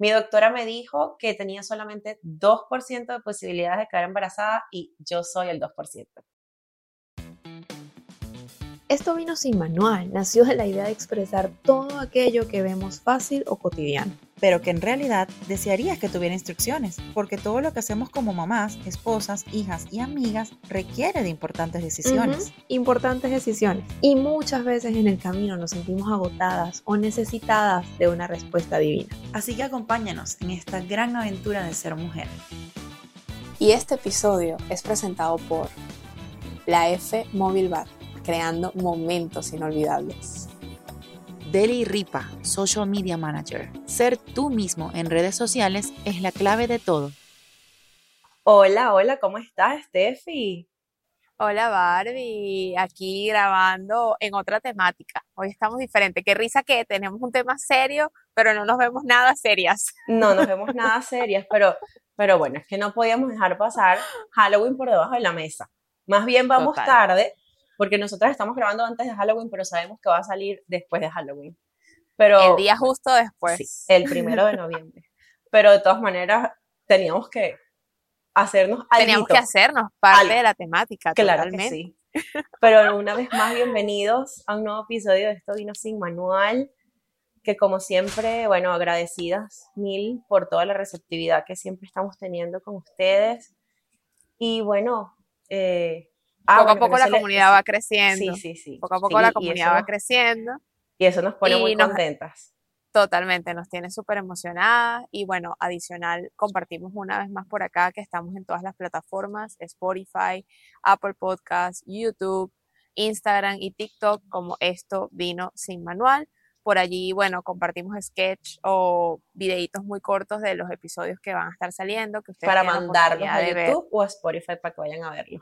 Mi doctora me dijo que tenía solamente 2% de posibilidades de quedar embarazada y yo soy el 2%. Esto vino sin manual, nació de la idea de expresar todo aquello que vemos fácil o cotidiano. Pero que en realidad desearías que tuviera instrucciones, porque todo lo que hacemos como mamás, esposas, hijas y amigas requiere de importantes decisiones. Importantes decisiones. Y muchas veces en el camino nos sentimos agotadas o necesitadas de una respuesta divina. Así que acompáñanos en esta gran aventura de ser mujer. Y este episodio es presentado por la F Mobile Bar creando momentos inolvidables. Deli Ripa, Social Media Manager. Ser tú mismo en redes sociales es la clave de todo. Hola, hola, ¿cómo estás, Steffi? Hola Barbie, aquí grabando en otra temática. Hoy estamos diferentes. Qué risa que tenemos un tema serio, pero no nos vemos nada serias. No nos vemos nada serias, pero, pero bueno, es que no podíamos dejar pasar Halloween por debajo de la mesa. Más bien vamos tarde, porque nosotras estamos grabando antes de Halloween, pero sabemos que va a salir después de Halloween. Pero, el día justo después. Sí, el primero de noviembre. Pero de todas maneras, teníamos que hacernos algo. Teníamos que hacernos parte de la temática. Claro que sí. Pero una vez más, bienvenidos a un nuevo episodio de Esto Vino Sin Manual. Que como siempre, bueno, agradecidas mil por toda la receptividad que siempre estamos teniendo con ustedes. Y bueno, eh, Ah, poco a poco la comunidad va creciendo. Sí, sí, sí. Poco a poco la comunidad va creciendo. Y eso nos pone muy contentas. Totalmente, nos tiene súper emocionadas y bueno, adicional, compartimos una vez más por acá que estamos en todas las plataformas, Spotify, Apple Podcasts, YouTube, Instagram y TikTok como esto vino sin manual. Por allí, bueno, compartimos sketch o videitos muy cortos de los episodios que van a estar saliendo. Que para mandarlos a YouTube o a Spotify para que vayan a verlo.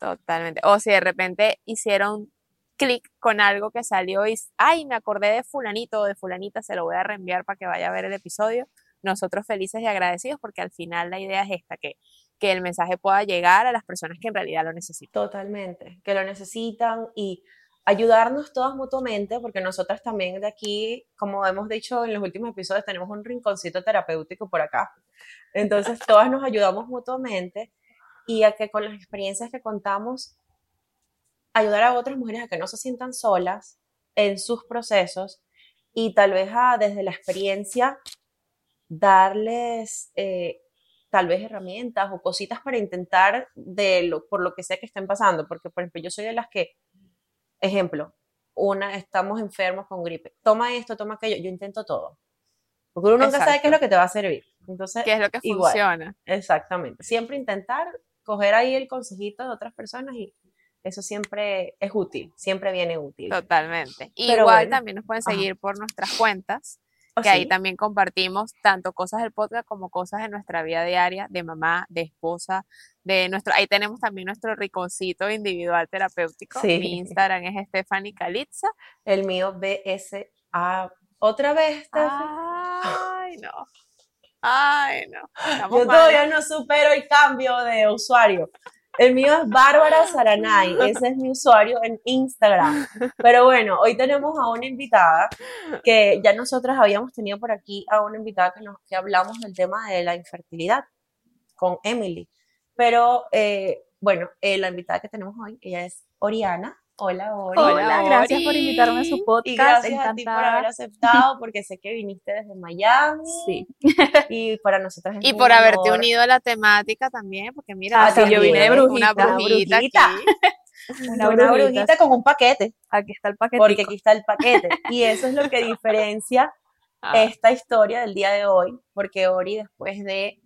Totalmente. O si de repente hicieron clic con algo que salió y, ay, me acordé de fulanito o de fulanita, se lo voy a reenviar para que vaya a ver el episodio. Nosotros felices y agradecidos porque al final la idea es esta, que, que el mensaje pueda llegar a las personas que en realidad lo necesitan. Totalmente, que lo necesitan y ayudarnos todas mutuamente, porque nosotras también de aquí, como hemos dicho en los últimos episodios, tenemos un rinconcito terapéutico por acá. Entonces, todas nos ayudamos mutuamente y a que con las experiencias que contamos, ayudar a otras mujeres a que no se sientan solas en sus procesos y tal vez a, desde la experiencia darles eh, tal vez herramientas o cositas para intentar de lo, por lo que sea que estén pasando, porque por ejemplo yo soy de las que, ejemplo, una, estamos enfermos con gripe, toma esto, toma aquello, yo intento todo, porque uno nunca sabe qué es lo que te va a servir. Entonces, ¿Qué es lo que funciona? Exactamente. Siempre intentar coger ahí el consejito de otras personas y eso siempre es útil, siempre viene útil. Totalmente. Igual también nos pueden seguir por nuestras cuentas, oh, que ahí también compartimos tanto cosas del podcast como cosas de nuestra vida diaria, de mamá, de esposa, de nuestro, ahí tenemos también nuestro riconcito individual terapéutico. Mi Instagram es Stephanie Calitza. El mío BSA. Otra vez, Stephanie. Ay, no. Ay, no. Yo todavía no supero el cambio de usuario. El mío es Bárbara Saranay, ese es mi usuario en Instagram. Pero bueno, hoy tenemos a una invitada que ya nosotras habíamos tenido por aquí a una invitada que, nos, que hablamos del tema de la infertilidad con Emily. Pero eh, bueno, eh, la invitada que tenemos hoy, ella es Oriana. Hola, hola. Hola, gracias por invitarme a su podcast. Y gracias a ti por haber aceptado, porque sé que viniste desde Miami. Sí. Y para nosotras Y por haberte unido a la temática también, porque mira, ah, yo vine de brujita, una brujita, Una, brujita, con un paquete. Aquí está el paquete. Porque aquí está el paquete. Y eso es lo que diferencia ah. esta historia del día de hoy, porque Ori, después de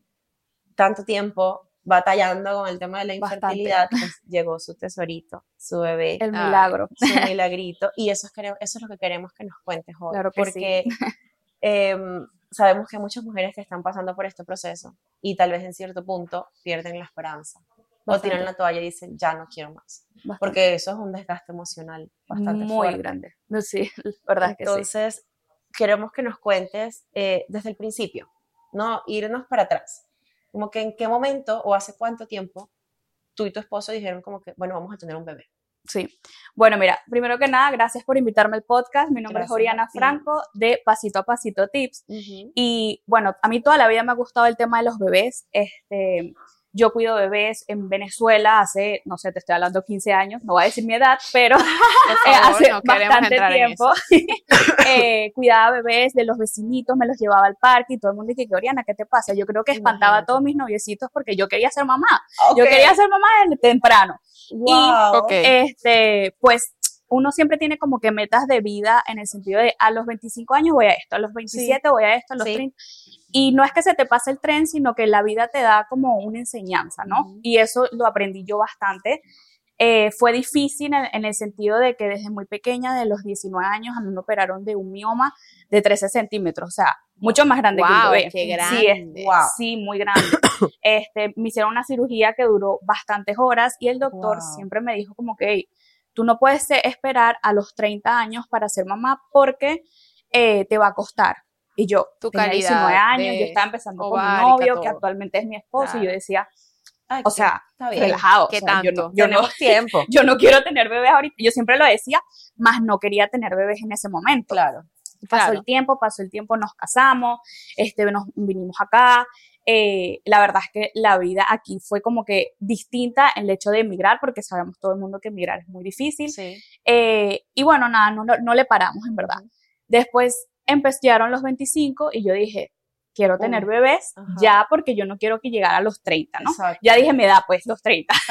tanto tiempo batallando con el tema de la infertilidad, pues, llegó su tesorito, su bebé. El milagro. Su milagrito. Y eso es, eso es lo que queremos que nos cuentes hoy. Claro porque em, sabemos que hay muchas mujeres que están pasando por este proceso y tal vez en cierto punto pierden la esperanza. O tiran la toalla y dicen, ya no quiero más. Porque eso es un desgaste emocional bastante Muy grande. Sí, verdad es que Entonces, queremos que nos cuentes eh, desde el principio, ¿no? Irnos para atrás como que en qué momento o hace cuánto tiempo tú y tu esposo dijeron como que, bueno, vamos a tener un bebé. Sí. Bueno, mira, primero que nada, gracias por invitarme al podcast. Mi nombre Gracias es Oriana. Franco de Pasito a Pasito Tips. Y bueno, a mí toda la vida me ha gustado el tema de los bebés. Este, yo cuido bebés en Venezuela hace, no sé, te estoy hablando 15 años, no voy a decir mi edad, pero eh, favor, hace no bastante tiempo eh, cuidaba bebés de los vecinitos, me los llevaba al parque y todo el mundo dice, Oriana, ¿qué te pasa? Yo creo que espantaba a todos mis noviecitos porque yo quería ser mamá. Yo quería ser mamá desde temprano. Wow. Ok. Este, pues uno siempre tiene como que metas de vida en el sentido de a los 25 años voy a esto, a los 27 voy a esto, a los Sí. 30. Y no es que se te pase el tren, sino que la vida te da como una enseñanza, ¿no? Ujú. Y eso lo aprendí yo bastante. Eh, fue difícil en, en el sentido de que desde muy pequeña, de los 19 años, a mí me operaron de un mioma de 13 centímetros, o sea, mucho más grande que un bebé. qué Sí, es- grande. Wow. Sí, muy grande. Este, me hicieron una cirugía que duró bastantes horas y el doctor Wow. siempre me dijo como que "Ey, tú no puedes eh, esperar a los 30 años para ser mamá porque eh, te va a costar. Y yo Tu tenía calidad 19 años, yo estaba empezando con mi novio, que actualmente es mi esposo, y yo decía, Ay, o sea, relajado. ¿Qué o sea, yo tanto? no- yo no, Tenemos tiempo. yo no quiero tener bebés ahorita. Yo siempre lo decía, más no quería tener bebés en ese momento. Claro. Pasó Claro. el tiempo, pasó el tiempo, nos casamos, este, nos vinimos acá. Eh, la verdad es que la vida aquí fue como que distinta en el hecho de emigrar, porque sabemos todo el mundo que emigrar es muy difícil. Sí. Eh, y bueno, nada, no, no, no le paramos, en verdad. Después empezaron los 25 y yo dije, quiero tener Uh, bebés ajá. ya porque yo no quiero que llegara a los 30, ¿no? Exacto. Ya dije, me da pues los 30.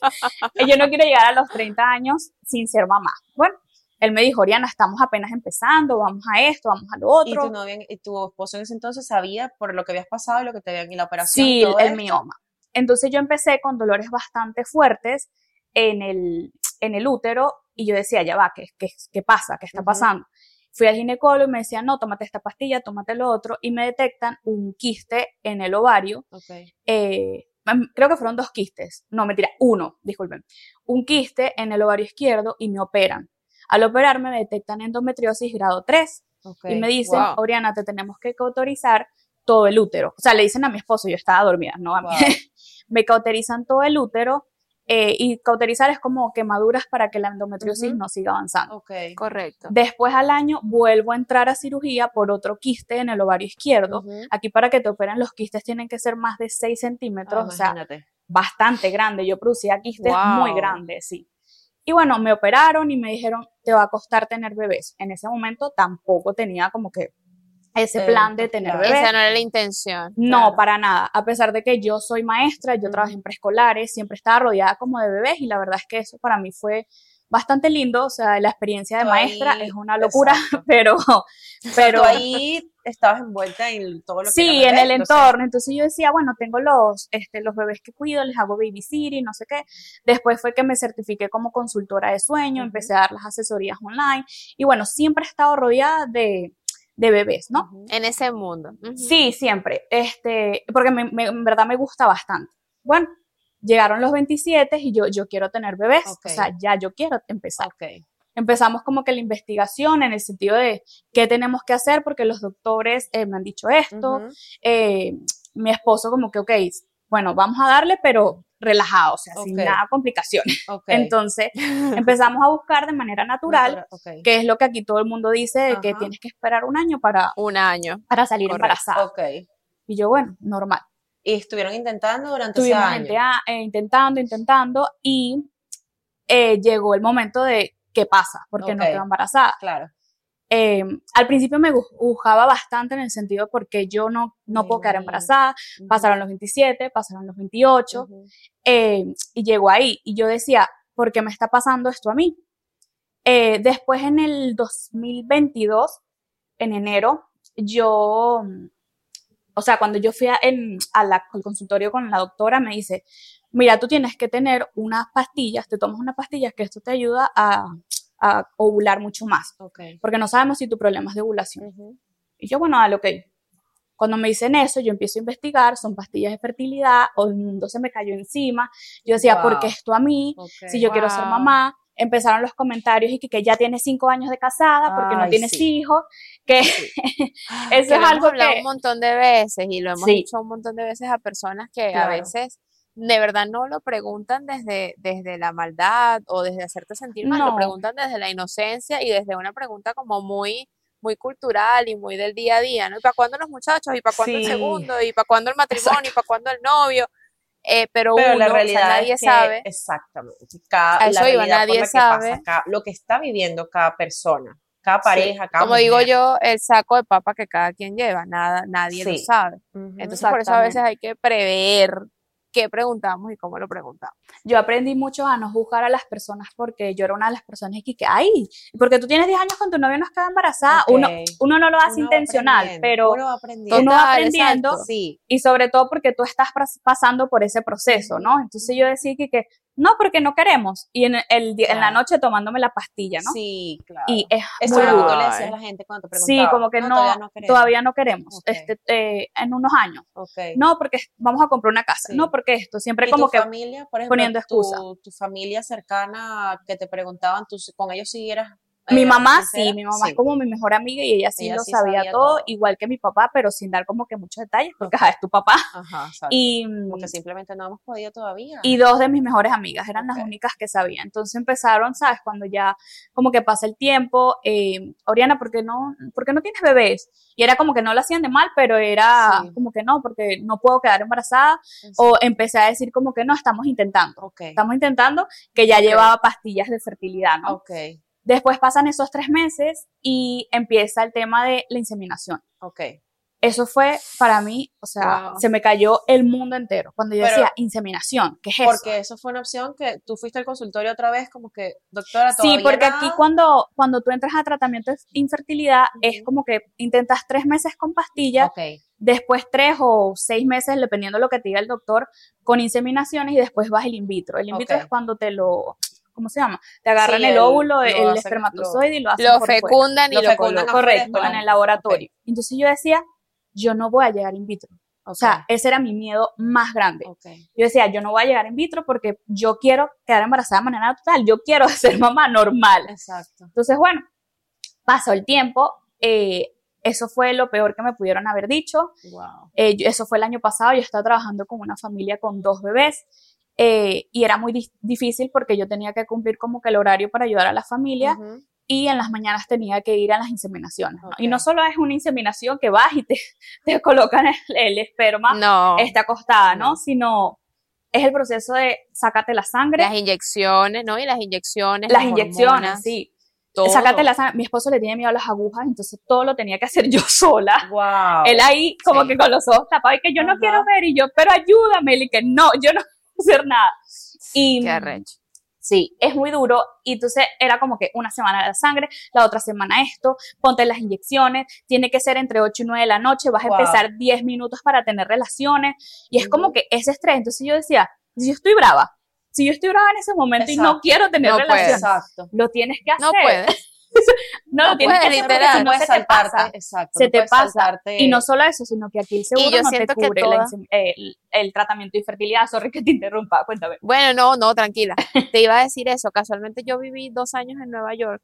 Y yo no quiero llegar a los 30 años sin ser mamá. Bueno, él me dijo, Oriana, estamos apenas empezando, vamos a esto, vamos a lo ¿Y otro. tu, novia, y tu esposo en ese entonces sabía por lo que habías pasado y lo que te habían y la operación? Sí, y todo el esto? mioma. Entonces yo empecé con dolores bastante fuertes en el, en el útero y yo decía, ya va, ¿qué, qué, qué pasa? ¿Qué está Ujú. pasando? Fui al ginecólogo y me decía, no, tómate esta pastilla, tómate lo otro, y me detectan un quiste en el ovario. Ok. eh, mm, creo que fueron dos quistes, no, mentira, uno, disculpen, un quiste en el ovario izquierdo y me operan. Al operarme me detectan endometriosis grado 3 ok. y me dicen, Wow. Oriana, te tenemos que cauterizar todo el útero. O sea, le dicen a mi esposo, yo estaba dormida, no a mí. Wow. me cauterizan todo el útero eh, y cauterizar es como quemaduras para que la endometriosis no siga avanzando. Ok. Correcto. Después al año vuelvo a entrar a cirugía por otro quiste en el ovario izquierdo. Aquí para que te operen los quistes tienen que ser más de 6 Ah, centímetros, o sea, imagínate. bastante grande. Yo producía quistes muy Wow. grandes, sí. Y bueno, me operaron y me dijeron, te va a costar tener bebés. En ese momento tampoco tenía como que ese Eh, plan de tener claro. bebés. Esa no era la intención. No, Claro. para nada. A pesar de que yo soy maestra, yo trabajé en preescolares, siempre estaba rodeada como de bebés y la verdad es que eso para mí fue bastante lindo. O sea, la experiencia de maestra ahí- es una locura, exacto. pero, Pero tú ahí estabas envuelta en todo lo que sí, era en bebé, el entonces- entorno. Entonces yo decía, bueno, tengo los, este, los bebés que cuido, les hago babysitting, no sé qué. Después fue que me certifiqué como consultora de sueño, Ujú. empecé a dar las asesorías online y bueno, siempre he estado rodeada de, de bebés, ¿no? En ese mundo. Ujú. Sí, siempre, este, porque me- me- en verdad me gusta bastante. Bueno, llegaron los 27 y yo, yo quiero tener bebés, Ok. o sea, ya yo quiero empezar. Ok. Empezamos como que la investigación en el sentido de qué tenemos que hacer porque los doctores eh, me han dicho esto, Ujú. eh, mi esposo como que, ok, bueno, vamos a darle, pero relajado, o sea, sin Ok. nada complicaciones. Ok. Entonces, empezamos a buscar de manera natural, Natura- ok. que es lo que aquí todo el mundo dice, de que tienes que esperar un año para, Un año. para salir Correcto. embarazada. Y yo, bueno, normal. Y estuvieron intentando durante ese Estuvimos año. gente, ah, eh, intentando, intentando, y eh, llegó el momento de qué pasa, porque no Ok. quedo embarazada. Claro. Eh, al principio me gu- gustaba bastante en el sentido porque yo no, no puedo quedar imagino. embarazada, pasaron los 27, pasaron los 28, Ujú. eh, y llegó ahí, y yo decía, ¿por qué me está pasando esto a mí? Eh, después en el 2022, en enero, yo, mm, o sea, cuando yo fui a- en- a la- al consultorio con la doctora, me dice, mira, tú tienes que tener unas pastillas, te tomas unas pastillas que esto te ayuda a, a ovular mucho más, Ok. porque no sabemos si tu problema es de ovulación. Ujú. Y yo, bueno, dale, ok. Cuando me dicen eso, yo empiezo a investigar, son pastillas de fertilidad, o el mundo se me cayó encima. Yo decía, ¿por qué Wow. esto a mí? Si yo quiero ser Wow. mamá. Empezaron los comentarios y que, que ya tiene cinco años de casada porque no tienes sí. hijos, que eso que es algo hablado que... un montón de veces y lo hemos Sí. dicho un montón de veces a personas que a veces de verdad no lo preguntan desde, desde la maldad o desde hacerte sentir mal, lo preguntan desde la inocencia y desde una pregunta como muy, muy cultural y muy del día a día, ¿no? ¿Y para cuándo los muchachos? ¿Y para cuándo el segundo? ¿Y para cuándo el matrimonio? ¿Y para cuándo el novio? Eh, pero, Pero uno, la o sea, realidad nadie es que, sabe. exactamente, cada, A eso la iba, nadie la que pasa sabe. cada- lo que está viviendo cada persona, cada Sí. pareja, cada Como digo mujer. yo, el saco de papa que cada quien lleva, nada, nadie lo Sí. sabe. Ujú. Entonces, por eso a veces hay que prever qué preguntamos y cómo lo preguntamos. Yo aprendí mucho a no juzgar a las personas porque yo era una de las personas que, que ay, porque tú tienes 10 años con tu novio no has quedado embarazada. Uno, Ok. uno no lo hace Uno intencional, pero uno va aprendiendo. uno va aprendiendo. Sí, y sobre todo porque tú estás pas- pasando por ese proceso, ¿no? Entonces yo decía que, que no, porque no queremos. Y en, el, di- en la Claro. noche tomándome la pastilla, ¿no? sí, claro. Y es Eso muy es lo que duro. le decías a la gente cuando te Sí, como que no, todavía no queremos. todavía no queremos, Ok. este, eh, en unos años. Ok. No, porque vamos a comprar una casa. Sí. No, porque esto. Siempre ¿Y como tu que familia, por ejemplo, poniendo excusa. Tu, tu familia cercana que te preguntaban, tú, con ellos sí eras Mi mamá sí, mi mamá Sí. es como mi mejor amiga y ella sí Ella lo sí sabía, sabía todo, todo. igual que mi papá, pero sin dar como que muchos detalles, porque ajá, es tu papá. Ajá. Y, Como que simplemente no hemos podido todavía. y dos de mis mejores amigas eran las únicas que sabían. Entonces empezaron, ¿sabes? Cuando ya como que pasa el tiempo, eh, Oriana, ¿por qué no, por qué no tienes bebés? Y era como que no lo hacían de mal, pero era Sí. como que no, porque no puedo quedar embarazada. O empecé a decir como que no, estamos intentando. Ok, Estamos intentando que ya llevaba pastillas de fertilidad, ¿no? ok, Después pasan esos tres meses y empieza el tema de la inseminación. ok. Eso fue para mí, o sea, Wow. se me cayó el mundo entero. Cuando yo Pero- decía inseminación, ¿qué es eso? Porque eso fue una opción que tú fuiste al consultorio otra vez, como que, doctora, Sí, porque nada? aquí cuando, cuando tú entras a tratamiento de infertilidad es como que intentas tres meses con pastillas, Ok, después tres o seis meses, dependiendo de lo que te diga el doctor, con inseminaciones y después vas el in vitro. El in vitro es cuando te lo, ¿cómo se llama? Te agarran Sí, el el- óvulo, lo el espermatozoide y lo hacen Lo por fuera. fecundan y Lo lo, fecundan Correcto, en el laboratorio. Entonces yo decía, yo no voy a llegar in vitro. O sea, ese era mi miedo más grande. ok, Yo decía, yo no voy a llegar in vitro porque yo quiero quedar embarazada de manera natural, yo quiero ser mamá normal. exacto. Entonces, bueno, pasó el tiempo, eh, eso fue lo peor que me pudieron haber dicho. Wow. Eh, eso fue el año pasado, yo estaba trabajando con una familia con dos bebés eh, y era muy dis- difícil porque yo tenía que cumplir como que el horario para ayudar a la familia Ujú. y en las mañanas tenía que ir a las inseminaciones. ¿no? Y no solo es una inseminación que vas y te, te colocan el, el esperma No, está acostada, ¿no? No. Sino es el proceso de sácate la sangre, las inyecciones, ¿no? Y las inyecciones, las las inyecciones, hormonas, sí. todo. Sácate la sangre. Mi esposo le tiene miedo a las agujas, entonces todo lo tenía que hacer yo sola. Wow. Él ahí como Sí. que con los ojos tapados y que yo no Ajá. quiero ver y yo, pero ayúdame, y que no, yo no hacer nada. Y Qué arrecho. sí, es muy duro y entonces era como que una semana la sangre, la otra semana esto, ponte las inyecciones, tiene que ser entre 8 y 9 de la noche, vas a empezar 10 minutos para tener relaciones y es como que ese estrés, entonces yo decía, si yo estoy brava, si yo estoy brava en ese momento y no quiero tener No relaciones, lo tienes que hacer. No puedes. No, No tienes que puedes, porque literal. si no puedes se te pasa. exacto. Se no te pasa. saltarte- Y no solo eso, sino que aquí el seguro yo no te siento que cubre toda- el, el tratamiento de infertilidad. Sorry que te interrumpa, cuéntame. Bueno, no, no, tranquila. Te iba a decir eso. Casualmente yo viví dos años en Nueva York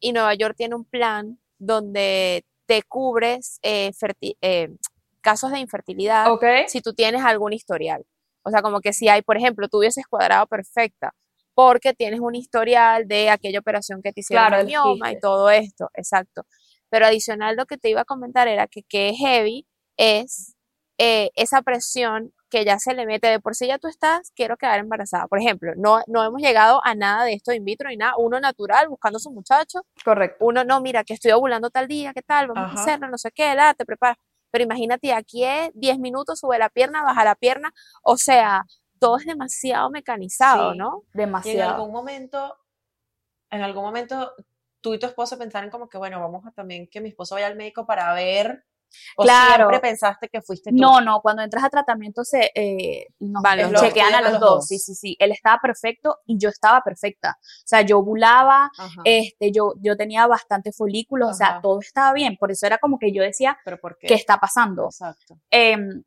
y Nueva York tiene un plan donde te cubres eh, eh, casos de infertilidad si tú tienes algún historial. O sea, como que si hay, por ejemplo, tú hubieses cuadrado perfecta porque tienes un historial de aquella operación que te hicieron Claro, el mioma y todo esto, exacto. Pero adicional lo que te iba a comentar era que es heavy es eh, esa presión que ya se le mete de por sí ya tú estás, quiero quedar embarazada. Por ejemplo, no, no hemos llegado a nada de esto de in vitro ni nada, uno natural buscando a su muchacho, Correcto. uno no, mira, que estoy ovulando tal día, ¿qué tal? Vamos Ajá. a hacerlo, no sé qué, la, te preparas. Pero imagínate, aquí es 10 minutos, sube la pierna, baja la pierna, o sea, todo es demasiado mecanizado, Sí. ¿no? Y en Demasiado. algún momento, en algún momento, tú y tu esposo pensaron como que, bueno, vamos a también que mi esposo vaya al médico para ver. O Claro. siempre pensaste que fuiste tú. No, no, cuando entras a tratamiento se eh, nos Van los dos. chequean a Estudian a los los dos. dos. Sí, sí, sí. Él estaba perfecto y yo estaba perfecta. O sea, yo ovulaba, Ajá. este, yo, yo tenía bastante folículos, o sea, Ajá. todo estaba bien. Por eso era como que yo decía, Pero ¿por qué? ¿qué está pasando? Exacto. Em,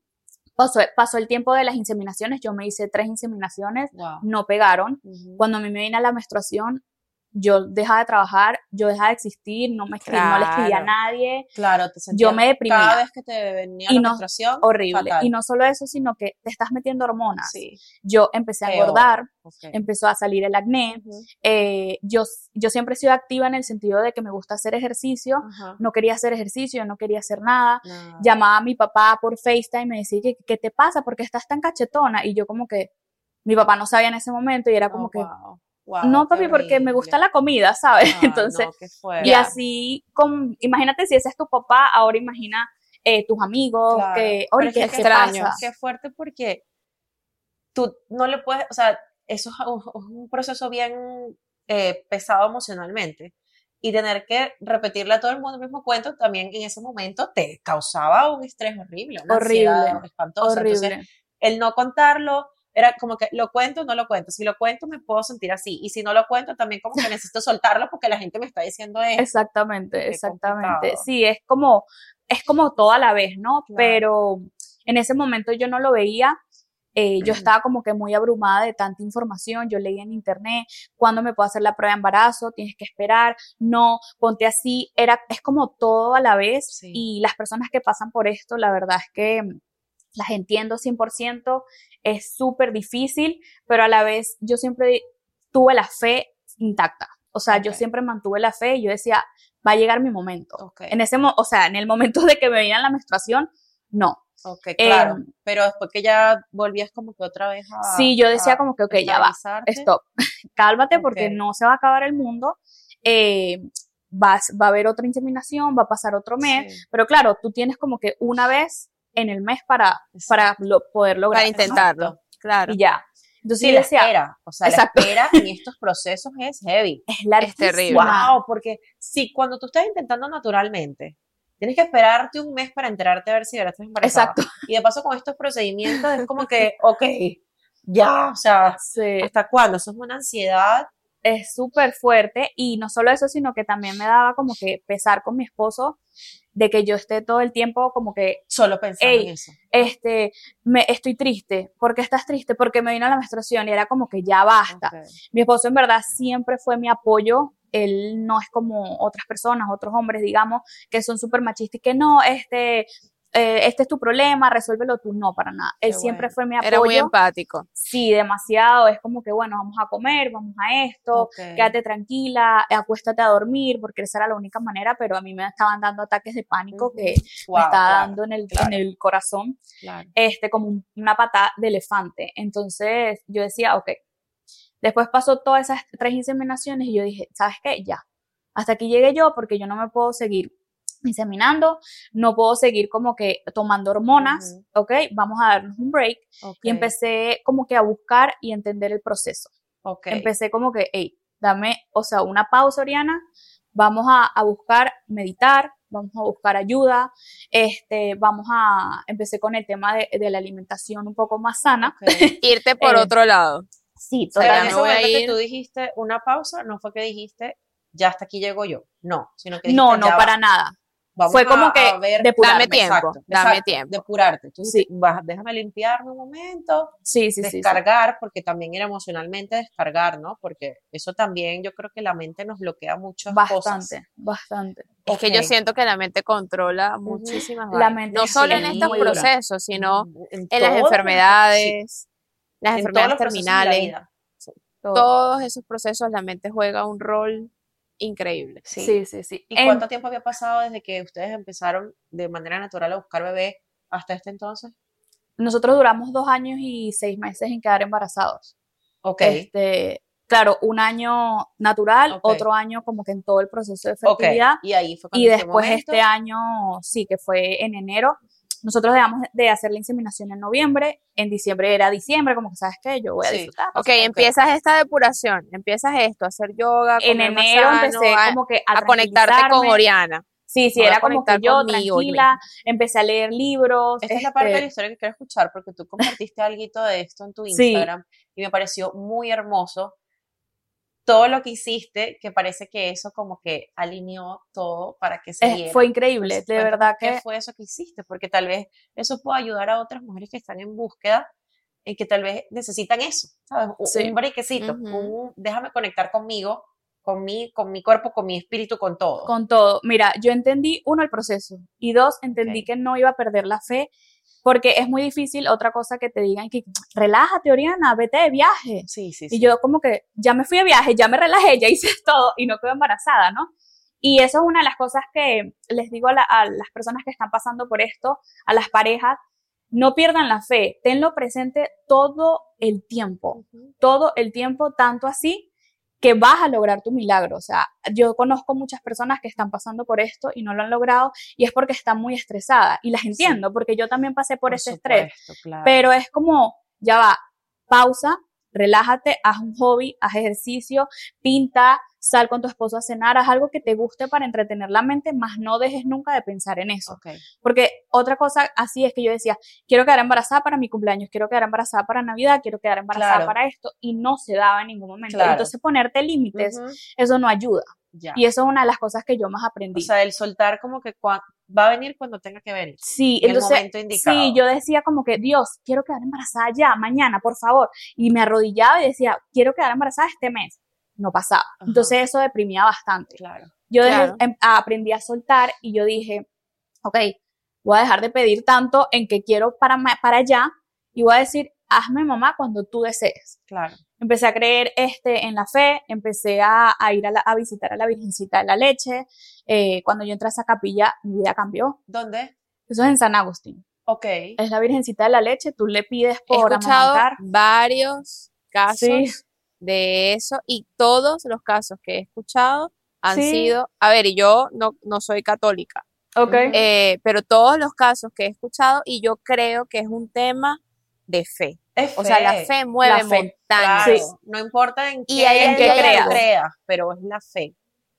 pasó, pasó el tiempo de las inseminaciones, yo me hice tres inseminaciones, Wow. no pegaron. Ujú. Cuando a mí me vino la menstruación, yo dejaba de trabajar, yo dejaba de existir, no me escribía, no le escribía a nadie, Claro, te yo sentías me deprimía. cada vez que te venía Y la no- menstruación, horrible. fatal. Y no solo eso, sino que te estás metiendo hormonas. Sí, Yo empecé a engordar, empezó a salir el acné. Eh, yo, yo siempre he sido activa en el sentido de que me gusta hacer ejercicio. No quería hacer ejercicio, no quería hacer nada. Llamaba a mi papá por FaceTime y me decía, ¿qué, qué te pasa? ¿Por qué estás tan cachetona? Y yo como que, mi papá no sabía en ese momento y era como Oh, que, wow, wow, no papi, porque me gusta horrible. la comida, ¿sabes? Ah, Entonces, no, y así, con, imagínate si ese es tu papá, ahora imagina eh, tus amigos, Claro. que, oye, ¿qué, extraño. pasa? Qué fuerte porque tú no le puedes, o sea, eso es un, un proceso bien eh, pesado emocionalmente. Y tener que repetirle a todo el mundo el mismo cuento también en ese momento te causaba un estrés horrible, una Horrible, ansiedad espantosa. Entonces, Horrible. el no contarlo era como que lo cuento o no lo cuento. Si lo cuento me puedo sentir así. Y si no lo cuento también como que necesito soltarlo porque la gente me está diciendo esto. Exactamente, Qué exactamente. complicado. Sí, es como, es como todo a la vez, ¿no? Claro. Pero en ese momento yo no lo veía. eh, yo estaba como que muy abrumada de tanta información, yo leía en internet, cuándo me puedo hacer la prueba de embarazo, tienes que esperar, no, ponte así, era, es como todo a la vez Sí. y las personas que pasan por esto, la verdad es que las entiendo 100%, es súper difícil, pero a la vez yo siempre tuve la fe intacta, o sea, yo siempre mantuve la fe y yo decía, va a llegar mi momento. En ese, mo- o sea, en el momento de que me viniera la menstruación, no. ok, claro. Em, Pero después que ya volvías como que otra vez a... sí, yo decía como que, ok, ya va, stop, cálmate porque no se va a acabar el mundo, eh, vas, va a haber otra inseminación, va a pasar otro mes, Sí. pero claro, tú tienes como que una vez en el mes para, para lo- poder lograr. Para intentarlo. Exacto. Claro. Y ya. Entonces Sí, yo la decía, espera. O sea, Exacto. la espera en estos procesos es heavy. es larguísima. terrible. Wow, porque si cuando tú estás intentando naturalmente, tienes que esperarte un mes para enterarte a ver si de verdad estás embarazada. Exacto. Y de paso con estos procedimientos es como que, ok, ya, o sea, Sí. ¿hasta cuándo? Eso es una ansiedad. Es súper fuerte y no solo eso, sino que también me daba como que pesar con mi esposo de que yo esté todo el tiempo como que, Solo pensando en eso. este, me estoy triste, ¿por qué estás triste? Porque me vino la menstruación y era como que ya basta. Mi esposo en verdad siempre fue mi apoyo, él no es como otras personas, otros hombres, digamos, que son súper machistas y que no, este, eh, este es tu problema, resuélvelo tú, no, para nada. Él Qué siempre bueno. fue mi apoyo. Era muy empático. Sí, demasiado, es como que, bueno, vamos a comer, vamos a esto, Ok. quédate tranquila, acuéstate a dormir, porque esa era la única manera, pero a mí me estaban dando ataques de pánico que Wow, me estaba claro, dando en el, claro. en el corazón, claro. este, como un- una pata de elefante. Entonces yo decía, ok. Después pasó todas esas tres inseminaciones y yo dije, ¿sabes qué? Ya. Hasta aquí llegué yo porque yo no me puedo seguir inseminando, no puedo seguir como que tomando hormonas, ¿ok? Vamos a darnos un break. Ok, Y empecé como que a buscar y entender el proceso ok. empecé como que, hey, dame, o sea, una pausa, Oriana, vamos a, a buscar meditar, vamos a buscar ayuda, este, vamos a, empecé con el tema de, de la alimentación un poco más sana. Irte por Eh, otro lado. Sí, en Totalmente. ese a momento que tú dijiste una pausa, no fue que dijiste, ya hasta aquí llego yo. No, sino que dijiste, No, no, va, para nada. Vamos fue como a- que a ver- depurarme. Dame tiempo, Exacto, dame exacto, tiempo. Depurarte. Tú Sí. dijiste, "Va, déjame limpiarme un momento, Sí, sí, sí, sí. descargar, porque también era emocionalmente descargar, ¿no? Porque eso también yo creo que la mente nos bloquea muchas cosas. Bastante, bastante. Es que yo siento que la mente controla muchísimas La vainas. mente No solo en es estos procesos, sino en, en las enfermedades, las en enfermedades terminales. Todo. Todos esos procesos la mente juega un rol increíble. Sí. Sí, sí, sí. ¿Y En- cuánto tiempo había pasado desde que ustedes empezaron de manera natural a buscar bebé hasta este entonces? nosotros duramos dos años y seis meses en quedar embarazados. Ok. Este, claro, un año natural, otro año como que en todo el proceso de fertilidad. y ahí fue Y cuando después este año, sí, que fue en enero, nosotros dejamos de hacer la inseminación en noviembre, en diciembre era diciembre, como que sabes qué, yo voy a Sí. disfrutar. Ok, empiezas esta depuración, empiezas esto, a hacer yoga, En enero sano, empecé a, como que a, a conectarte con. Oriana. Sí, sí, era como que yo conmigo y tranquila, empecé a leer libros. Esta es la parte de la este, historia que quiero escuchar porque tú compartiste algo de esto en tu Sí. Instagram y me pareció muy hermoso todo lo que hiciste, que parece que eso como que alineó todo para que se diera. fue increíble, Entonces, de verdad ¿Qué que fue eso que hiciste? Porque tal vez eso puede ayudar a otras mujeres que están en búsqueda y que tal vez necesitan eso, ¿sabes? Un, Sí. un brequecito, un déjame conectar conmigo con mi, con mi cuerpo, con mi espíritu, con todo. con todo. Mira, yo entendí, uno, el proceso, y dos, entendí que no iba a perder la fe, porque es muy difícil otra cosa que te digan que relájate, Oriana, vete de viaje. Sí, sí, sí. Y yo como que ya me fui de viaje, ya me relajé, ya hice todo y no quedo embarazada, ¿no? Y eso es una de las cosas que les digo a, la- a las personas que están pasando por esto, a las parejas, no pierdan la fe, tenlo presente todo el tiempo, Ujú. todo el tiempo, tanto así que vas a lograr tu milagro. O sea, yo conozco muchas personas que están pasando por esto y no lo han logrado y es porque están muy estresadas y las entiendo porque yo también pasé por, ese estrés, claro. pero es como, ya va, pausa, relájate, haz un hobby, haz ejercicio, pinta, sal con tu esposo a cenar, haz algo que te guste para entretener la mente, más no dejes nunca de pensar en eso. Porque otra cosa así es que yo decía, quiero quedar embarazada para mi cumpleaños, quiero quedar embarazada para Navidad, quiero quedar embarazada Claro. para esto, y no se daba en ningún momento. Claro. Entonces ponerte límites, eso no ayuda. Ya. Y eso es una de las cosas que yo más aprendí. O sea, el soltar como que cua- va a venir cuando tenga que venir. Sí, en el momento indicado. sí, yo decía como que, Dios, quiero quedar embarazada ya, mañana, por favor. Y me arrodillaba y decía, quiero quedar embarazada este mes. No pasaba. Ajá. Entonces eso deprimía bastante. Claro. Yo Claro. em- aprendí a soltar y yo dije, ok, voy a dejar de pedir tanto en que quiero para, para allá y voy a decir, hazme mamá cuando tú desees. Claro. Empecé a creer este, en la fe, empecé a, a ir a, la- a visitar a la Virgencita de la Leche. Eh, cuando yo entré a esa capilla, mi vida cambió. ¿Dónde? Eso es en San Agustín. Ok. Es la Virgencita de la Leche, tú le pides He por escuchado amamantar. varios casos Sí. de eso y todos los casos que he escuchado han Sí. sido, a ver, y yo no, no soy católica, Ok. Ujú. eh, pero todos los casos que he escuchado y yo creo que es un tema de fe. Es O sea, la fe. mueve La fe, montañas. Claro. Sí. No importa en Y qué, ahí- en y qué hay creas, pero es la fe.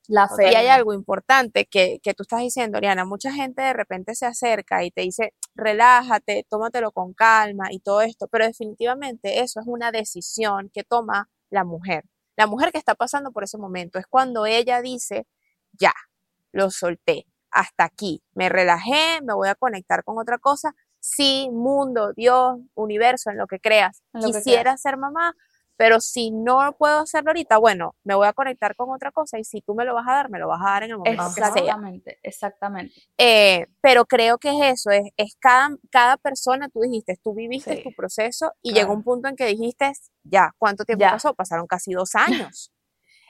la Y fe. hay algo importante que, que tú estás diciendo, Oriana. Mucha gente de repente se acerca y te dice, relájate, tómatelo con calma y todo esto. Pero definitivamente eso es una decisión que toma la mujer. La mujer que está pasando por ese momento es cuando ella dice, ya, lo solté, hasta aquí, me relajé, me voy a conectar con otra cosa. Sí, mundo, Dios, universo, en lo que creas. Lo que Quisiera ser mamá, pero si no puedo hacerlo ahorita, bueno, me voy a conectar con otra cosa y si tú me lo vas a dar, me lo vas a dar en el momento que sea. Exactamente, exactamente. Eh, pero creo que es eso, es, es cada, cada persona, tú dijiste, tú viviste Sí, tu proceso y claro. llegó un punto en que dijiste, ya, ¿cuánto tiempo Ya. pasó? Pasaron casi dos años.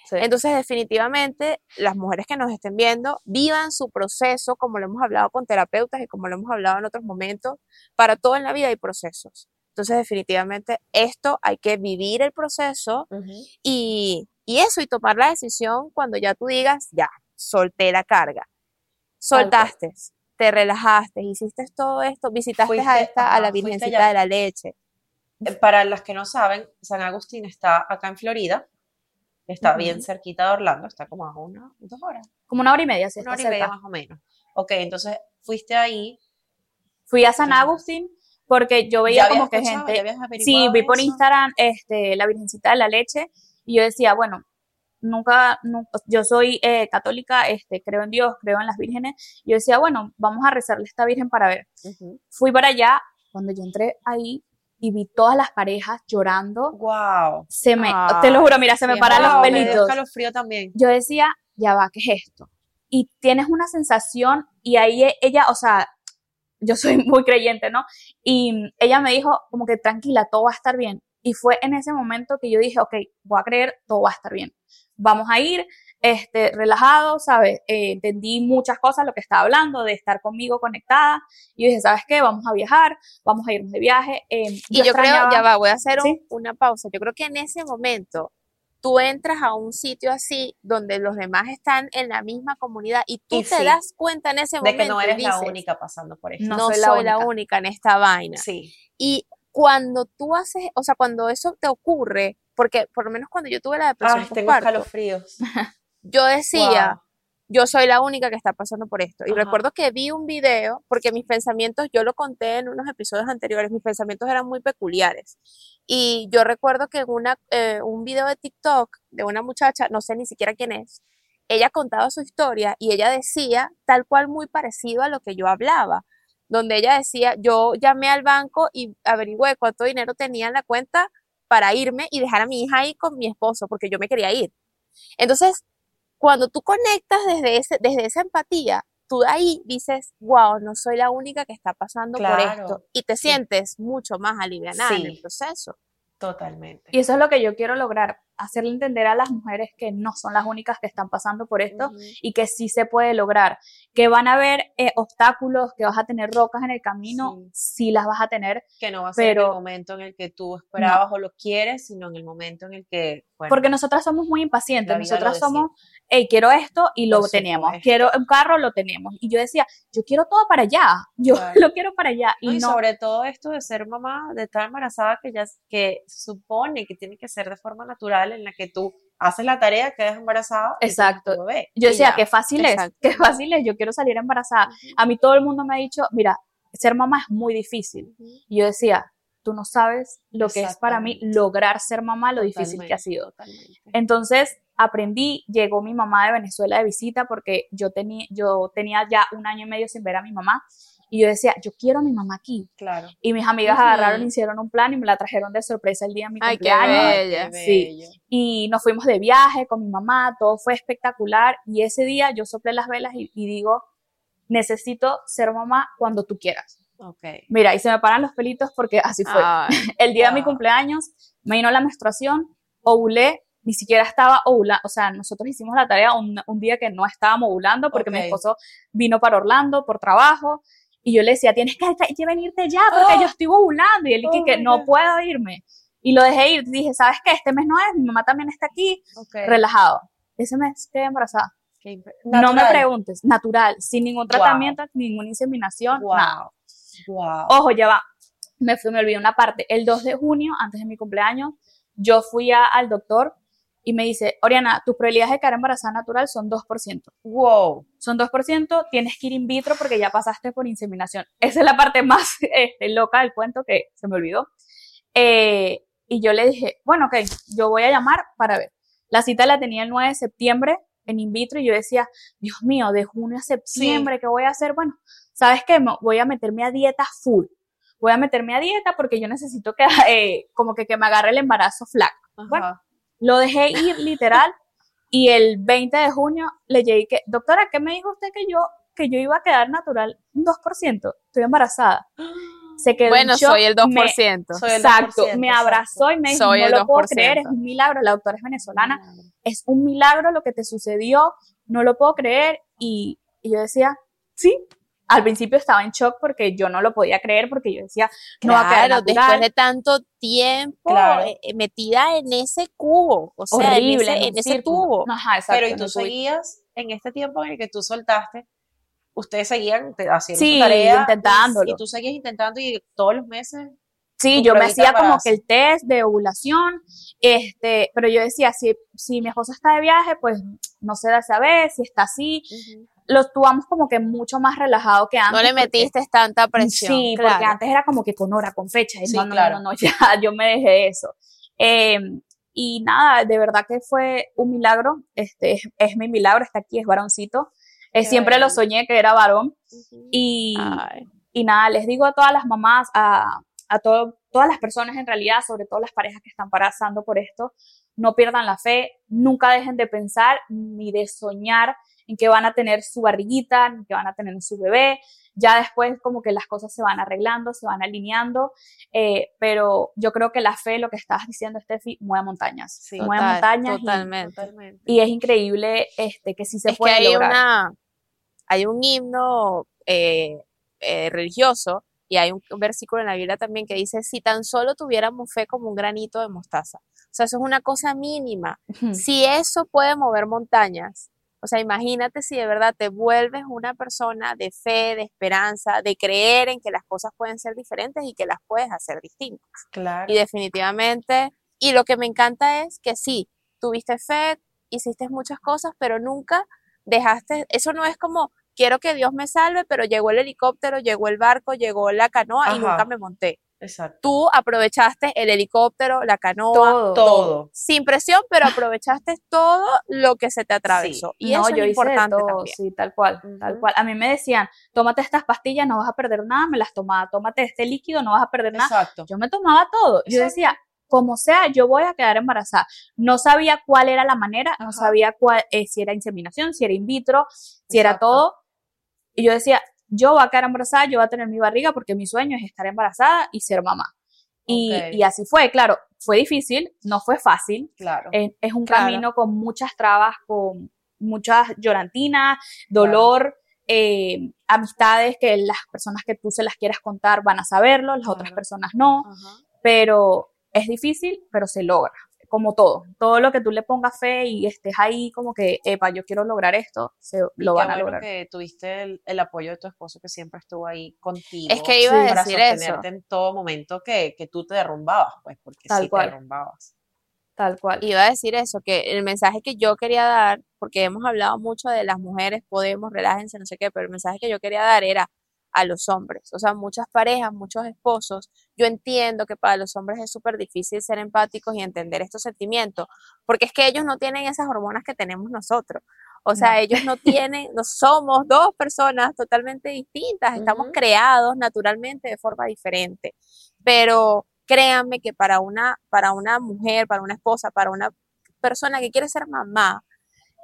Sí. Entonces, definitivamente, las mujeres que nos estén viendo, vivan su proceso, como lo hemos hablado con terapeutas y como lo hemos hablado en otros momentos, para todo en la vida hay procesos. Entonces, definitivamente, esto hay que vivir el proceso y, y eso, y tomar la decisión cuando ya tú digas, ya, solté la carga. Soltaste, te relajaste, hiciste todo esto, visitaste a Fuiste- esta, a la Virgencita de la leche. Eh, Para las que no saben, San Agustín está acá en Florida. Está bien cerquita de Orlando, está como a una, dos horas, Como una hora y media, sí, una está hora y media más o menos. Ok, entonces fuiste ahí. Fui a San. Agustín porque yo ¿Ya veía como que gente, sí, vi por eso? Instagram este, la Virgencita de la Leche y yo decía, bueno, nunca, nu- yo soy eh, católica, este, creo en Dios, creo en las vírgenes. Yo decía, bueno, vamos a rezarle a esta virgen para ver. Fui para allá, cuando yo entré ahí y vi todas las parejas llorando, Wow. se me, te lo juro, mira, se me paran wow, los me pelitos. escalofrío también. Yo decía, ya va, ¿qué es esto? Y tienes una sensación y ahí e- ella, o sea, yo soy muy creyente, ¿no? Y ella me dijo como que tranquila, todo va a estar bien. Y fue en ese momento que yo dije, ok, voy a creer, todo va a estar bien. Vamos a ir, este, relajado, ¿sabes? Eh, entendí muchas cosas, lo que estaba hablando, de estar conmigo conectada. Y yo dije, ¿sabes qué? Vamos a viajar, vamos a irnos de viaje. Eh, Y yo, creo, extrañaba- ya va, voy a hacer un- Sí. una pausa. Yo creo que en ese momento tú entras a un sitio así donde los demás están en la misma comunidad y tú Y te sí, das cuenta en ese De momento que no eres la dices, única pasando por esto. No, No soy, soy la, la única. única. en esta vaina. Sí. Y cuando tú haces, o sea, cuando eso te ocurre, porque por lo menos cuando yo tuve la depresión Ay, tengo escalofríos. yo decía, Wow. yo soy la única que está pasando por esto. Y Ajá. recuerdo que vi un video, porque mis pensamientos, yo lo conté en unos episodios anteriores, mis pensamientos eran muy peculiares. Y yo recuerdo que en una, eh, un video de TikTok de una muchacha, no sé ni siquiera quién es, ella contaba su historia y ella decía tal cual muy parecido a lo que yo hablaba, donde ella decía, yo llamé al banco y averigüé cuánto dinero tenía en la cuenta para irme y dejar a mi hija ahí con mi esposo, porque yo me quería ir. Entonces, cuando tú conectas desde, ese, desde esa empatía, tú de ahí dices, wow, no soy la única que está pasando por esto. Y te sí. sientes mucho más aliviada en el proceso. Totalmente. Y eso es lo que yo quiero lograr, hacerle entender a las mujeres que no son las únicas que están pasando por esto Ujú. y que sí se puede lograr, que van a haber eh, obstáculos, que vas a tener rocas en el camino, sí las vas a tener, que no va a ser en el momento en el que tú esperabas o lo quieres, sino en el momento en el que, bueno, porque nosotras somos muy impacientes, nosotras somos, hey, quiero esto y lo tenemos, supuesto. quiero un carro, lo tenemos. Y yo decía, yo quiero todo para allá, yo Claro. lo quiero para allá. ¿no? Y y no, sobre todo esto de ser mamá, de estar embarazada, que ya que supone que tiene que ser de forma natural, en la que tú haces la tarea, quedas embarazada y Exacto. tu bebé, yo y decía, qué fácil es, qué fácil es, yo quiero salir embarazada. A mí todo el mundo me ha dicho, mira, ser mamá es muy difícil. Y yo decía, tú no sabes lo que es para mí lograr ser mamá, lo difícil que ha sido. totalmente. Entonces aprendí, llegó mi mamá de Venezuela de visita porque yo, tenía yo tenía ya un año y medio sin ver a mi mamá y yo decía, yo quiero a mi mamá aquí. Claro. Y mis amigas agarraron, hicieron un plan y me la trajeron de sorpresa el día de mi Ay, qué cumpleaños. bella. Qué Sí. bello. Y nos fuimos de viaje con mi mamá, todo fue espectacular. Y ese día yo soplé las velas y, y digo, necesito ser mamá cuando tú quieras. Ok. Mira, y se me paran los pelitos porque así fue. Ay, El día de mi cumpleaños me vino la menstruación, ovulé, ni siquiera estaba ovulando, o sea, nosotros hicimos la tarea un, un día que no estábamos ovulando porque mi Ok. esposo vino para Orlando por trabajo y yo le decía, tienes que, que venirte ya porque Oh. yo estoy ovulando y él dije Oh que no puedo irme. Y lo dejé ir, dije, ¿sabes qué? Este mes no es, mi mamá también está aquí, Ok. relajado. Ese mes quedé embarazada. No me preguntes, natural, sin ningún tratamiento, ninguna inseminación, nada. Wow. Wow. Ojo, ya va. Me, fui, me olvidé una parte. El 2 de junio, antes de mi cumpleaños, yo fui a- al doctor y me dice, Oriana, tus probabilidades de quedar embarazada natural son 2%. Wow. Son 2%, tienes que ir in vitro porque ya pasaste por inseminación. Esa es la parte más este, loca del cuento que se me olvidó. Eh, y yo le dije, bueno, ok, yo voy a llamar para ver. La cita la tenía el 9 de septiembre en in vitro y yo decía, Dios mío, de junio a septiembre, ¿qué voy a hacer? Bueno, ¿sabes qué? Voy a meterme a dieta full. Voy a meterme a dieta porque yo necesito que, eh, como que, que me agarre el embarazo flaco. Bueno, Lo dejé ir literal y el 20 de junio le llegué que, doctora, ¿qué me dijo usted que yo, que yo iba a quedar natural un 2%? Estoy embarazada. Se quedó en bueno, soy el me- 2%. Soy el Exacto, 2%, me abrazó y me dijo, Soy no el lo puedo 2%. creer, es un milagro, la doctora es venezolana, es un milagro lo que te sucedió, no lo puedo creer, y, y yo decía, sí, al principio estaba en shock porque yo no lo podía creer, porque yo decía, no va a quedar Claro, natural. después de tanto tiempo Claro. eh, eh, metida en ese cubo, o sea, horrible, en ese, en ese tubo. Ajá, exacto, Pero y tú seguías en este tiempo en el que tú soltaste, ustedes seguían haciendo Sí, su tarea intentándolo. y, y tú seguías intentando y todos los meses Sí, tu yo me hacía como que el test de ovulación, este, pero yo decía, si, si mi esposo está de viaje, pues no se da saber, si está así, lo tomamos como que mucho más relajado que antes. No le porque- metiste tanta presión. Sí, claro. porque antes era como que con hora, con fecha, y Sí, no, no, claro. no, no, ya, yo me dejé eso. Eh, y nada, de verdad que fue un milagro, este, es, es mi milagro, está aquí, es varoncito. Eh, siempre lo soñé que era varón, y, y nada, les digo a todas las mamás, a, a todo- todas las personas en realidad, sobre todo las parejas que están pasando por esto, no pierdan la fe, nunca dejen de pensar ni de soñar en que van a tener su barriguita, ni que van a tener su bebé. Ya después como que las cosas se van arreglando, se van alineando, eh, pero yo creo que la fe, lo que estabas diciendo, Steffi, mueve montañas. Sí. mueve total, montañas y- totalmente. y, es increíble este, que sí se es que puede hay lograr. una hay un himno eh, eh, religioso y hay un versículo en la Biblia también que dice si tan solo tuviéramos fe como un granito de mostaza o sea eso es una cosa mínima si eso puede mover montañas o sea imagínate si de verdad te vuelves una persona de fe de esperanza de creer en que las cosas pueden ser diferentes y que las puedes hacer distintas Claro. y definitivamente, y lo que me encanta es que sí, tuviste fe, hiciste muchas cosas, pero nunca dejaste, eso no es como, quiero que Dios me salve, pero llegó el helicóptero, llegó el barco, llegó la canoa y nunca me monté. Exacto. Tú aprovechaste el helicóptero, la canoa, Todo. Todo. sin presión, pero aprovechaste todo lo que se te atravesó. Y no, eso yo es hice de importante todo, también. sí, tal cual, tal cual. A mí me decían, tómate estas pastillas, no vas a perder nada, me las tomaba, tómate este líquido, no vas a perder nada. Exacto. Yo me tomaba todo. Yo decía, como sea, yo voy a quedar embarazada. No sabía cuál era la manera, no sabía cuál, eh, si era inseminación, si era in vitro, si era todo. Y yo decía, yo voy a quedar embarazada, yo voy a tener mi barriga porque mi sueño es estar embarazada y ser mamá. Y, así fue, claro, fue difícil, no fue fácil, Claro. es, es un Claro. camino con muchas trabas, con muchas llorantinas, dolor, eh, amistades que las personas que tú se las quieras contar van a saberlo, las otras personas no, Ajá. pero es difícil, pero se logra, como todo. Todo lo que tú le pongas fe y estés ahí como que, epa, yo quiero lograr esto, se lo van a lograr. que tuviste el, el apoyo de tu esposo que siempre estuvo ahí contigo. Es que iba a para decir eso. en todo momento que, que tú te derrumbabas, pues, porque Tal sí cual. te derrumbabas. Tal cual. Iba a decir eso, que el mensaje que yo quería dar, porque hemos hablado mucho de las mujeres, podemos, relájense, no sé qué, pero el mensaje que yo quería dar era a los hombres. O sea, muchas parejas, muchos esposos, yo entiendo que para los hombres es súper difícil ser empáticos y entender estos sentimientos, porque es que ellos no tienen esas hormonas que tenemos nosotros. O sea, No. ellos no tienen, no somos dos personas totalmente distintas, estamos creados naturalmente de forma diferente. Pero créanme que para una, para una mujer, para una esposa, para una persona que quiere ser mamá,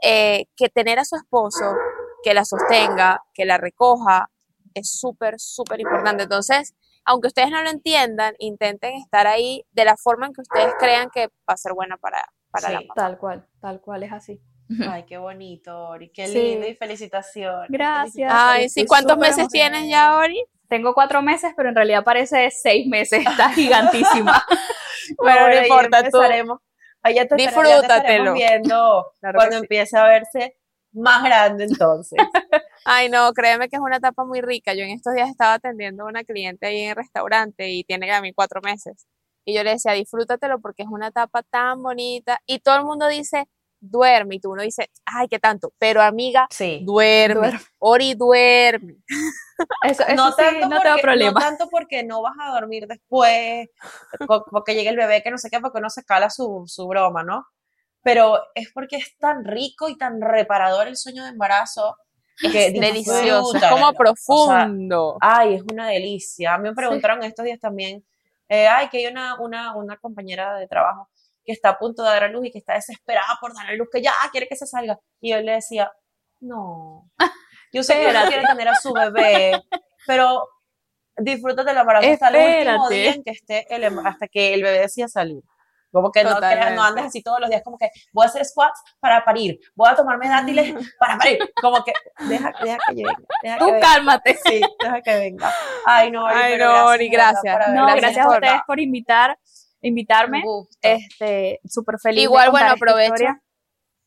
eh, que tener a su esposo, que la sostenga, que la recoja, es súper, súper importante. Entonces, aunque ustedes no lo entiendan, intenten estar ahí de la forma en que ustedes crean que va a ser buena para, para la mamá. Tal cual, tal cual es así. Ay, qué bonito, Ori. Qué Sí. lindo y felicitaciones. Gracias. Ay, sí, ¿cuántos meses tienes ya, Ori? Tengo cuatro meses, pero en realidad parece seis meses, está gigantísima. Bueno, no importa, tú. Ahí ya te estaré- ya te Disfrútatelo. estaremos viendo Claro que cuando sí. empiece a verse más grande entonces. Ay, no, créeme que es una etapa muy rica. Yo en estos días estaba atendiendo a una cliente ahí en el restaurante y tiene a mí cuatro meses. Y yo le decía, disfrútatelo porque es una etapa tan bonita. Y todo el mundo dice, duerme. Y tú uno dice, ay, qué tanto. Pero amiga, Sí. duerme. Duerme. Ori, duerme. Eso, eso no sí, tanto no porque, tengo problema. no tanto porque no vas a dormir después, porque llegue el bebé que no sé qué, porque uno se cala su, su broma, ¿no? Pero es porque es tan rico y tan reparador el sueño de embarazo que Es delicioso, es como O sea, profundo. Ay, es una delicia. A mí me preguntaron estos días también, eh, ay, que hay una, una, una compañera de trabajo que está a punto de dar a luz y que está desesperada por dar a luz, que ya quiere que se salga. Y yo le decía, no, yo sé que ella quiere tener a su bebé, pero disfrútate del embarazo hasta el último día en que esté el, em- hasta que el bebé decida salir. Como que no, creas- no andes así todos los días, como que voy a hacer squats para parir, voy a tomarme dátiles para parir. Como que deja, deja que llegue. Deja que Tú venga. cálmate. Sí, deja que venga. Ay, no, Ori, Ay, pero no, verdad gracias. haber No, Gracias gracias a por- ustedes por invitar, invitarme. Este, súper feliz. de Igual, bueno, aprovecho.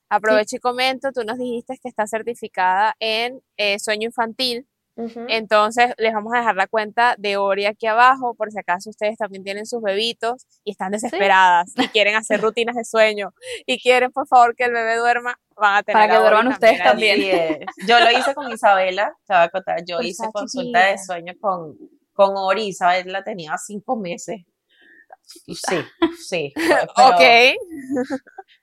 Aprovecho y comento, tú nos dijiste que está certificada en eh, sueño infantil. Ujú. Entonces, les vamos a dejar la cuenta de Ori aquí abajo, por si acaso ustedes también tienen sus bebitos y están desesperadas y quieren hacer rutinas de sueño y quieren, por favor, que el bebé duerma, van a tener Para que duerman ustedes también. Es. Yo lo hice con Isabela, te voy a contar, yo Por hice esa consulta de sueño con, con Ori, Isabela tenía cinco meses. Sí, sí. pero- Ok.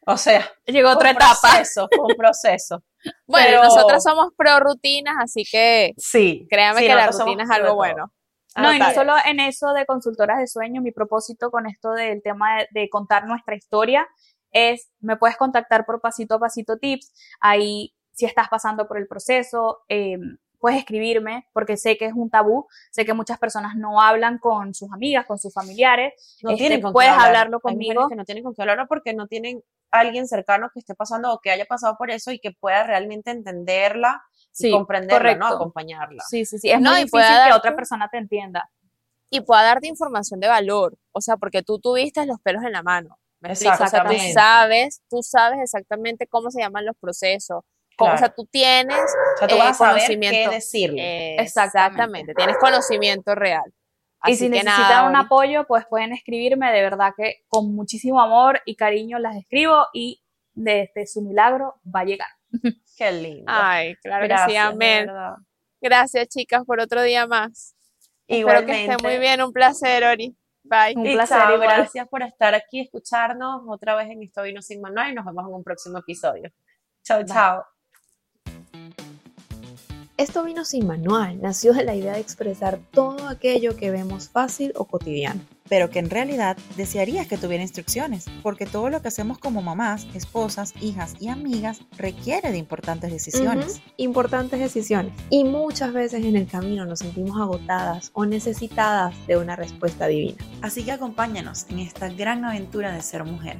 O sea, Llegó otra un etapa. proceso, fue un proceso. Bueno, Pero- nosotras somos pro rutinas, así que Sí. créanme sí, que la rutina es algo bueno. No, y no solo en eso de consultoras de sueño, mi propósito con esto del tema de, de contar nuestra historia es, me puedes contactar por pasito a pasito tips, ahí si estás pasando por el proceso, eh, puedes escribirme, porque sé que es un tabú, sé que muchas personas no hablan con sus amigas, con sus familiares, No Este, tienen con qué puedes hablar. hablarlo Hay conmigo. que no tienen con qué hablarlo porque no tienen alguien cercano que esté pasando o que haya pasado por eso y que pueda realmente entenderla y Sí, comprenderla, ¿no? correcto. Acompañarla. Sí, sí, sí, es No, muy y difícil que otra persona te entienda. Y pueda darte información de valor, o sea, porque tú tuviste los pelos en la mano. ¿me explico? O sea, tú Exactamente. sabes, tú sabes exactamente cómo se llaman los procesos. Cómo- O sea, Claro. tú tienes O sea, tú eh, vas a saber qué conocimiento. decirle. Exactamente. exactamente, tienes conocimiento real. y Así si que necesitan nada, un apoyo, pues pueden escribirme, de verdad que con muchísimo amor y cariño las escribo y desde su milagro va a llegar. Qué lindo. Ay, claro Gracias, que sí, de amén. Gracias, chicas, por otro día más. Espero Igualmente. que estén muy bien. Un placer, Ori. Bye. Un Y placer, chao, gracias por estar aquí, escucharnos otra vez en Esto Vino Sin Manual y nos vemos en un próximo episodio. Chao, Bye. chao. Esto vino sin manual, nació de la idea de expresar todo aquello que vemos fácil o cotidiano, pero que en realidad desearías que tuviera instrucciones, porque todo lo que hacemos como mamás, esposas, hijas y amigas requiere de importantes decisiones. Importantes decisiones. Y muchas veces en el camino nos sentimos agotadas o necesitadas de una respuesta divina. Así que acompáñanos en esta gran aventura de ser mujer.